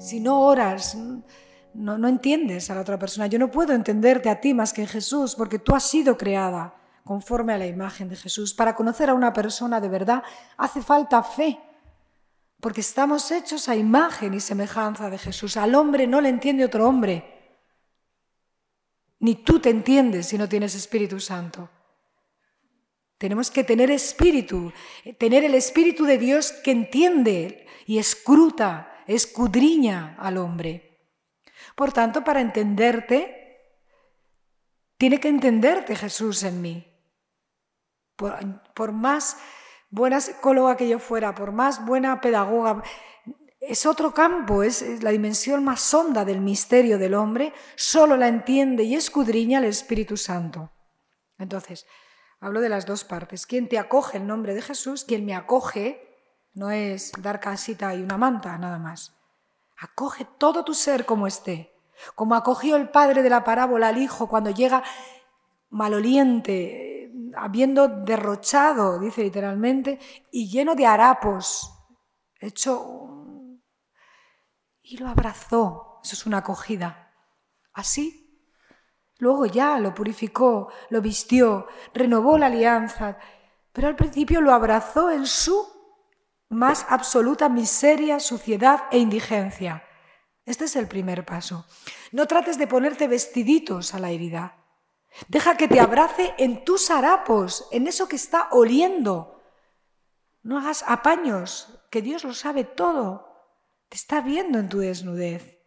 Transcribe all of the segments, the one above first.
Si no oras, no, entiendes a la otra persona. Yo no puedo entenderte a ti más que en Jesús, porque tú has sido creada conforme a la imagen de Jesús. Para conocer a una persona de verdad hace falta fe, porque estamos hechos a imagen y semejanza de Jesús. Al hombre no le entiende otro hombre. Ni tú te entiendes si no tienes Espíritu Santo. Tenemos que tener espíritu, tener el Espíritu de Dios que entiende y escruta, escudriña al hombre. Por tanto, para entenderte, tiene que entenderte Jesús en mí. Por, más buena psicóloga que yo fuera, por más buena pedagoga, es otro campo, es, la dimensión más honda del misterio del hombre, solo la entiende y escudriña el Espíritu Santo. Entonces, hablo de las dos partes. Quien te acoge el nombre de Jesús, quien me acoge, no es dar casita y una manta, nada más. Acoge todo tu ser como esté, como acogió el padre de la parábola al hijo cuando llega maloliente, habiendo derrochado, dice literalmente, y lleno de harapos, hecho... Y lo abrazó, eso es una acogida. Así. Luego ya lo purificó, lo vistió, renovó la alianza, pero al principio lo abrazó en su más absoluta miseria, suciedad e indigencia. Este es el primer paso. No trates de ponerte vestiditos a la herida. Deja que te abrace en tus harapos, en eso que está oliendo. No hagas apaños, que Dios lo sabe todo. Te está viendo en tu desnudez.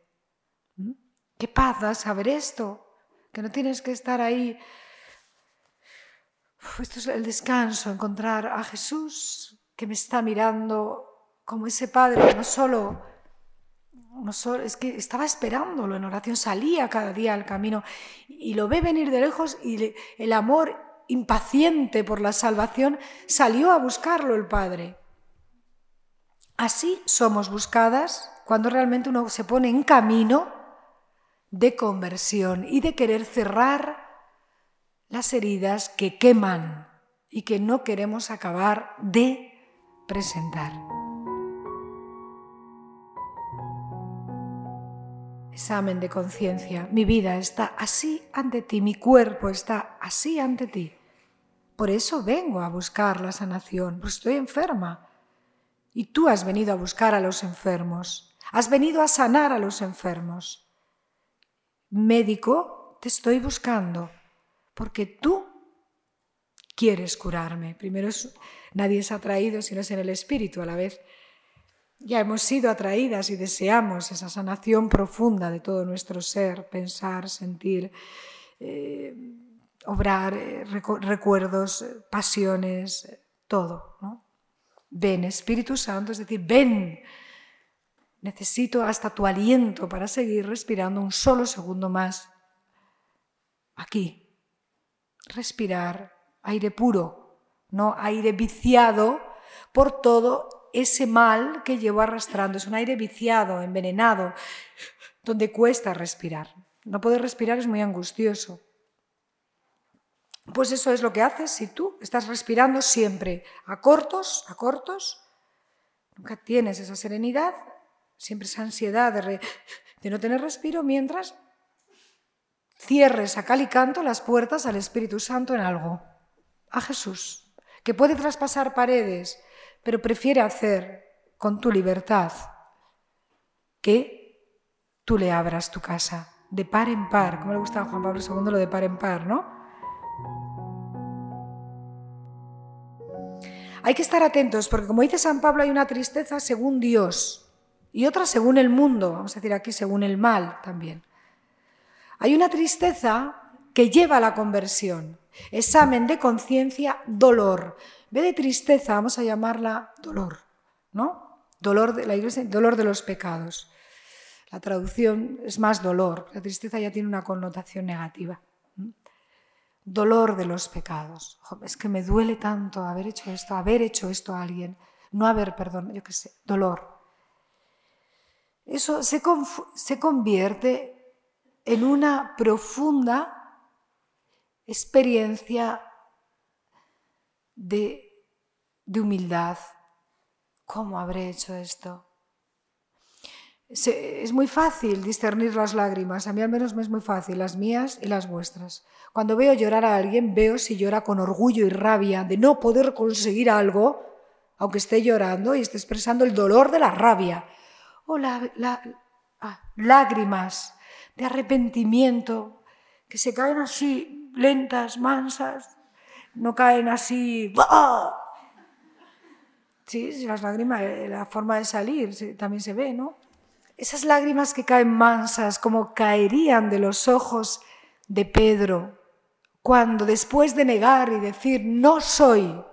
¿Mm? Qué paz da saber esto, que no tienes que estar ahí. esto es el descanso, encontrar a Jesús que me está mirando como ese Padre, no solo es que estaba esperándolo en oración, salía cada día al camino y lo ve venir de lejos y el amor impaciente por la salvación salió a buscarlo el Padre. Así somos buscadas cuando realmente uno se pone en camino de conversión y de querer cerrar las heridas que queman y que no queremos acabar de presentar. examen de conciencia. Mi vida está así ante ti, mi cuerpo está así ante ti. Por eso vengo a buscar la sanación, estoy enferma. Y tú has venido a buscar a los enfermos, has venido a sanar a los enfermos. Médico, te estoy buscando, porque tú quieres curarme. Primero, nadie es atraído si no es en el espíritu a la vez ya hemos sido atraídas y deseamos esa sanación profunda de todo nuestro ser, pensar, sentir, eh, obrar, eh, recuerdos, pasiones, todo. Ven, Espíritu Santo, es decir, ven. Necesito hasta tu aliento para seguir respirando un solo segundo más. Aquí. Respirar aire puro, no aire viciado por todo ese mal que llevo arrastrando. Es un aire viciado, envenenado, donde cuesta respirar. No poder respirar es muy angustioso. Pues eso es lo que haces si tú estás respirando siempre a cortos, a cortos, nunca tienes esa serenidad, siempre esa ansiedad de, de no tener respiro mientras cierres a cal y canto las puertas al Espíritu Santo en algo, a Jesús, que puede traspasar paredes, pero prefiere hacer con tu libertad que tú le abras tu casa de par en par, como le gusta a Juan Pablo II lo de par en par, ¿no? Hay que estar atentos porque como dice San Pablo hay una tristeza según Dios y otra según el mundo, vamos a decir aquí según el mal también. Hay una tristeza que lleva a la conversión, examen de conciencia, dolor vez de tristeza, vamos a llamarla dolor, ¿no? Dolor de la iglesia, dolor de los pecados. La traducción es más dolor, la tristeza ya tiene una connotación negativa. Dolor de los pecados. es que me duele tanto haber hecho esto, haber hecho esto a alguien, no haber perdón, yo qué sé, dolor. Eso se, se convierte en una profunda experiencia de, humildad. ¿Cómo habré hecho esto? es muy fácil discernir las lágrimas, a mí al menos me es muy fácil, las mías y las vuestras. Cuando veo llorar a alguien, veo si llora con orgullo y rabia de no poder conseguir algo, aunque esté llorando y esté expresando el dolor de la rabia, o ah, lágrimas de arrepentimiento que se caen así, lentas, mansas, no caen así. Sí, las lágrimas, eh, la forma de salir también se ve, ¿no? Esas lágrimas que caen mansas, como caerían de los ojos de Pedro, cuando después de negar y decir, no soy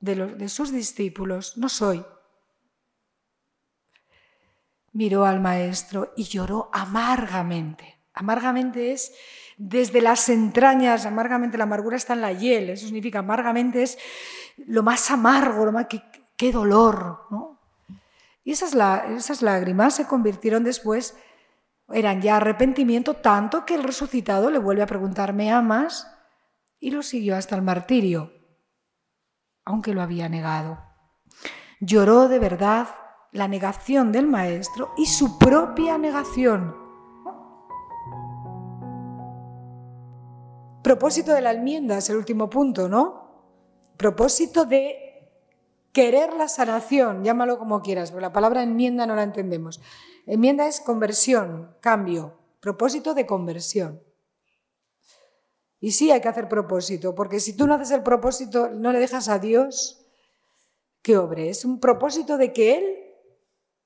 de, de sus discípulos, no soy, miró al maestro y lloró amargamente. Amargamente es desde las entrañas, amargamente la amargura está en la hiel, eso significa amargamente es lo más amargo, lo más, qué, dolor. ¿no? Y esas, esas lágrimas se convirtieron después, eran ya arrepentimiento, tanto que el resucitado le vuelve a preguntar, ¿me amas? Y lo siguió hasta el martirio, aunque lo había negado. Lloró de verdad la negación del maestro y su propia negación. Propósito de la enmienda es el último punto, ¿no? Propósito de querer la sanación, llámalo como quieras, pero la palabra enmienda no la entendemos. Enmienda es conversión, cambio, propósito de conversión. Y sí hay que hacer propósito, porque si tú no haces el propósito, no le dejas a Dios que obre. Es un propósito de que Él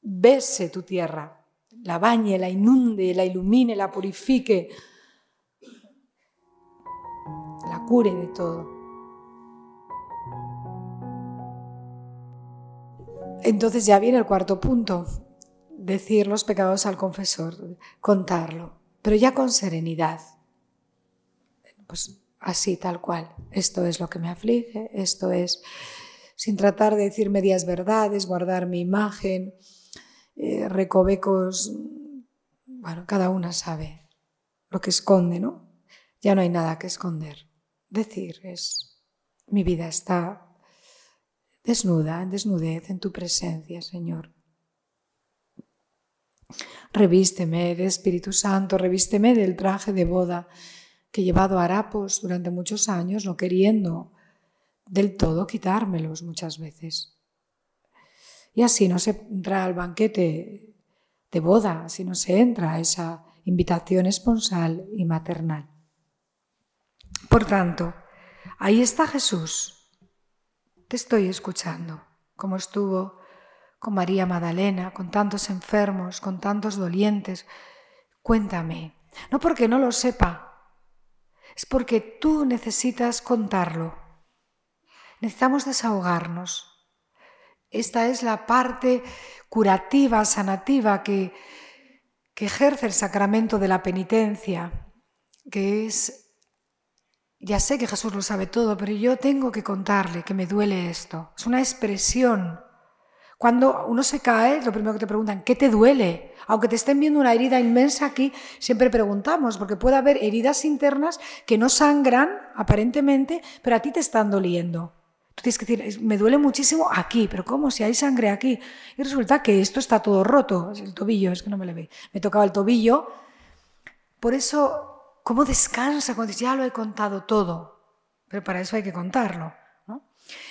bese tu tierra, la bañe, la inunde, la ilumine, la purifique, cure de todo. Entonces ya viene el cuarto punto, decir los pecados al confesor, contarlo, pero ya con serenidad. Pues así, tal cual. Esto es lo que me aflige, esto es, sin tratar de decir medias verdades, guardar mi imagen, eh, recovecos, bueno, cada una sabe lo que esconde, ¿no? Ya no hay nada que esconder decir es, mi vida está desnuda, en desnudez en tu presencia, Señor. Revísteme de Espíritu Santo, revísteme del traje de boda que he llevado a harapos durante muchos años, no queriendo del todo quitármelos muchas veces. Y así no se entra al banquete de boda, así no se entra a esa invitación esponsal y maternal. Por tanto, ahí está Jesús. Te estoy escuchando, como estuvo con María Magdalena, con tantos enfermos, con tantos dolientes. Cuéntame, no porque no lo sepa, es porque tú necesitas contarlo. Necesitamos desahogarnos. Esta es la parte curativa, sanativa que, que ejerce el sacramento de la penitencia, que es ya sé que Jesús lo sabe todo, pero yo tengo que contarle que me duele esto. Es una expresión. Cuando uno se cae, lo primero que te preguntan, ¿qué te duele? Aunque te estén viendo una herida inmensa aquí, siempre preguntamos, porque puede haber heridas internas que no sangran aparentemente, pero a ti te están doliendo. Tú tienes que decir, me duele muchísimo aquí, pero ¿cómo? Si hay sangre aquí. Y resulta que esto está todo roto. El tobillo, es que no me le ve. Me tocaba el tobillo. Por eso ¿Cómo descansa cuando dice, ya lo he contado todo? Pero para eso hay que contarlo.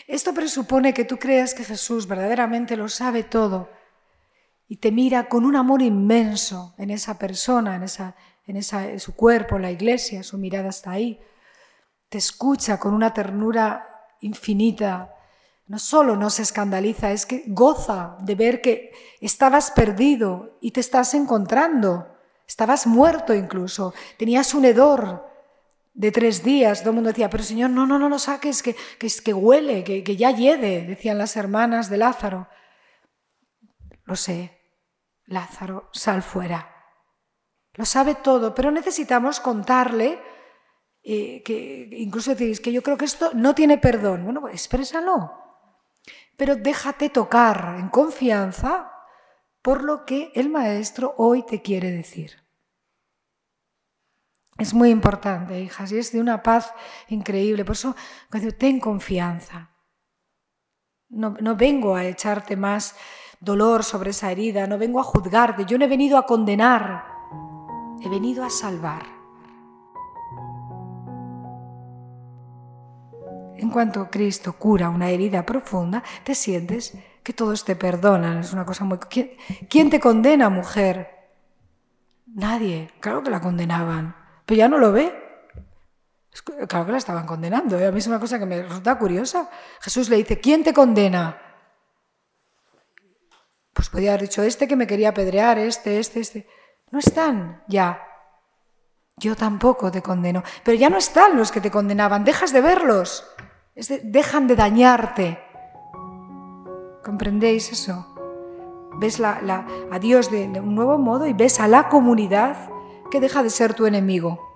Esto presupone que tú creas que Jesús verdaderamente lo sabe todo y te mira con un amor inmenso en esa persona, en, esa, en, esa, en su cuerpo, la iglesia, su mirada está ahí. Te escucha con una ternura infinita. No solo no se escandaliza, es que goza de ver que estabas perdido y te estás encontrando. Estabas muerto incluso, tenías un hedor de tres días. Todo el mundo decía, pero Señor, no, no, no lo saques, que, que, que huele, que, que ya hiede, decían las hermanas de Lázaro. Lo sé, Lázaro, sal fuera. Lo sabe todo, pero necesitamos contarle eh, que incluso decís que yo creo que esto no tiene perdón. Bueno, pues exprésalo. Pero déjate tocar en confianza por lo que el maestro hoy te quiere decir. Es muy importante, hijas, y es de una paz increíble. Por eso, ten confianza. No, no vengo a echarte más dolor sobre esa herida, no vengo a juzgarte, yo no he venido a condenar, he venido a salvar. En cuanto Cristo cura una herida profunda, te sientes que todos te perdonan. Es una cosa muy... ¿Quién, te condena, mujer? Nadie. Claro que la condenaban. Pero ya no lo ve. Claro que la estaban condenando. ¿eh? A mí es una cosa que me resulta curiosa. Jesús le dice, ¿quién te condena? Pues podía haber dicho este que me quería apedrear, este, este, este. No están ya. Yo tampoco te condeno. Pero ya no están los que te condenaban. Dejas de verlos. dejan de dañarte. ¿Comprendéis eso? Ves la, a Dios de un nuevo modo y ves a la comunidad que deja de ser tu enemigo.